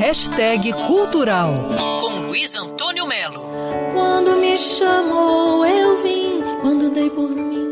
Hashtag Cultural, com Luiz Antônio Melo. Quando me chamou, eu vim. Quando dei por mim,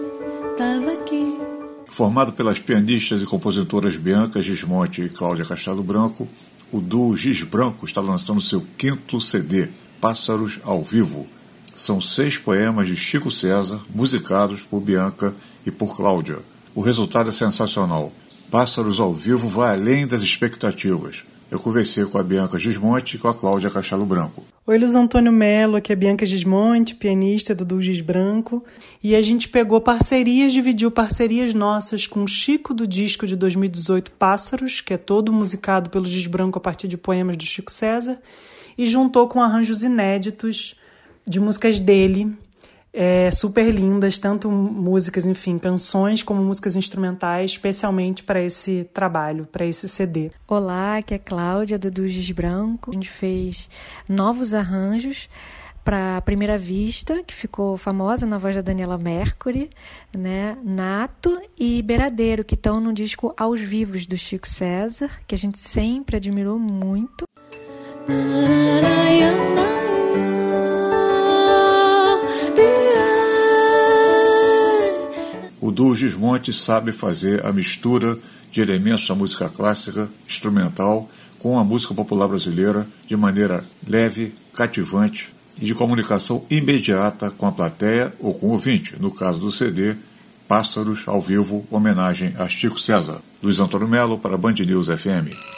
tava aqui. Formado pelas pianistas e compositoras Bianca Gismonte e Cláudia Castelo Branco, o duo Giz Branco está lançando seu quinto CD, Pássaros ao Vivo. São seis poemas de Chico César, musicados por Bianca e por Cláudia. O resultado é sensacional. Pássaros ao Vivo vai além das expectativas. Eu conversei com a Bianca Gismonte e com a Cláudia Castelo Branco. Oi, Luiz Antônio Melo, aqui é Bianca Gismonte, pianista do Duo Giz Branco. E a gente pegou parcerias, dividiu parcerias nossas com o Chico do disco de 2018 Pássaros, que é todo musicado pelo Giz Branco a partir de poemas do Chico César, e juntou com arranjos inéditos de músicas dele, é, super lindas, tanto músicas, enfim, canções como músicas instrumentais, especialmente para esse trabalho, para esse CD. Olá, aqui é Cláudia do Dugis Branco. A gente fez novos arranjos para Primeira Vista, que ficou famosa na voz da Daniela Mercury, né? Nato e Beiradeiro, que estão no disco Aos Vivos do Chico César, que a gente sempre admirou muito. Duo Gismonte sabe fazer a mistura de elementos da música clássica, instrumental, com a música popular brasileira de maneira leve, cativante e de comunicação imediata com a plateia ou com o ouvinte, no caso do CD Pássaros ao Vivo, homenagem a Chico César. Luiz Antônio Melo para Band News FM.